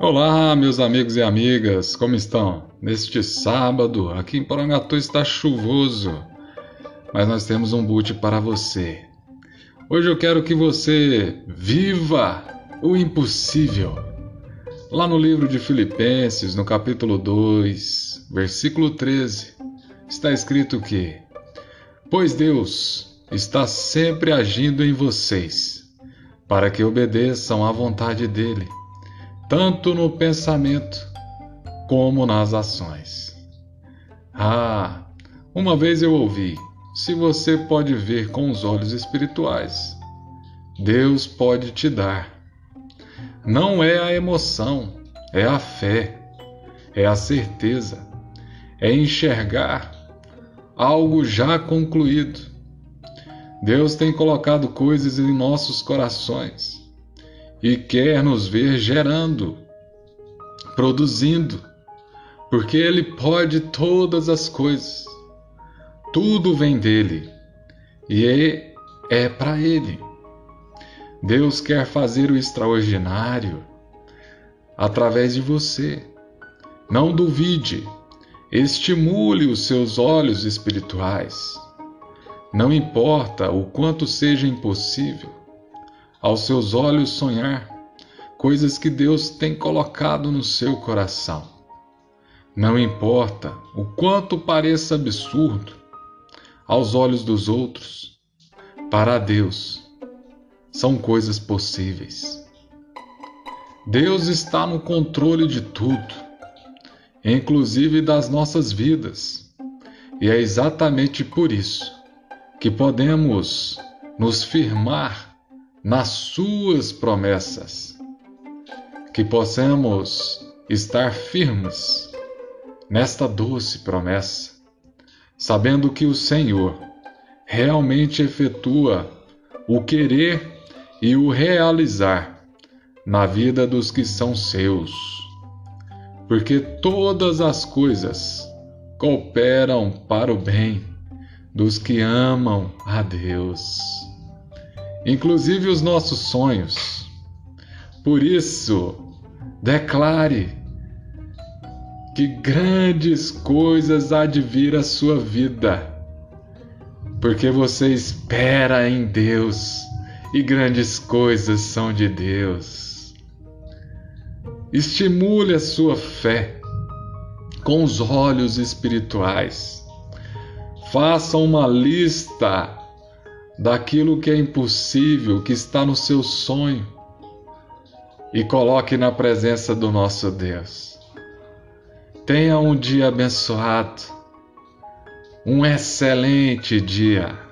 Olá, meus amigos e amigas, como estão? Neste sábado, aqui em Porangatu está chuvoso, mas nós temos um boot para você. Hoje eu quero que você viva o impossível. Lá no livro de Filipenses, no capítulo 2, versículo 13, está escrito que: Pois Deus está sempre agindo em vocês, para que obedeçam à vontade dele tanto no pensamento como nas ações. Ah, uma vez eu ouvi: se você pode ver com os olhos espirituais, Deus pode te dar. Não é a emoção, é a fé, é a certeza, é enxergar algo já concluído. Deus tem colocado coisas em nossos corações e quer nos ver gerando, produzindo, porque Ele pode todas as coisas. Tudo vem dele e é, é para Ele. Deus quer fazer o extraordinário através de você. Não duvide, estimule os seus olhos espirituais. Não importa o quanto seja impossível, aos seus olhos sonhar coisas que Deus tem colocado no seu coração. Não importa o quanto pareça absurdo aos olhos dos outros, para Deus são coisas possíveis. Deus está no controle de tudo, inclusive das nossas vidas, e é exatamente por isso que podemos nos firmar nas Suas promessas, que possamos estar firmes nesta doce promessa, sabendo que o Senhor realmente efetua o querer e o realizar na vida dos que são seus, porque todas as coisas cooperam para o bem dos que amam a Deus inclusive os nossos sonhos. Por isso, declare que grandes coisas há de vir à sua vida, porque você espera em Deus e grandes coisas são de Deus. Estimule a sua fé com os olhos espirituais. Faça uma lista daquilo que é impossível, que está no seu sonho, e coloque na presença do nosso Deus. Tenha um dia abençoado, um excelente dia.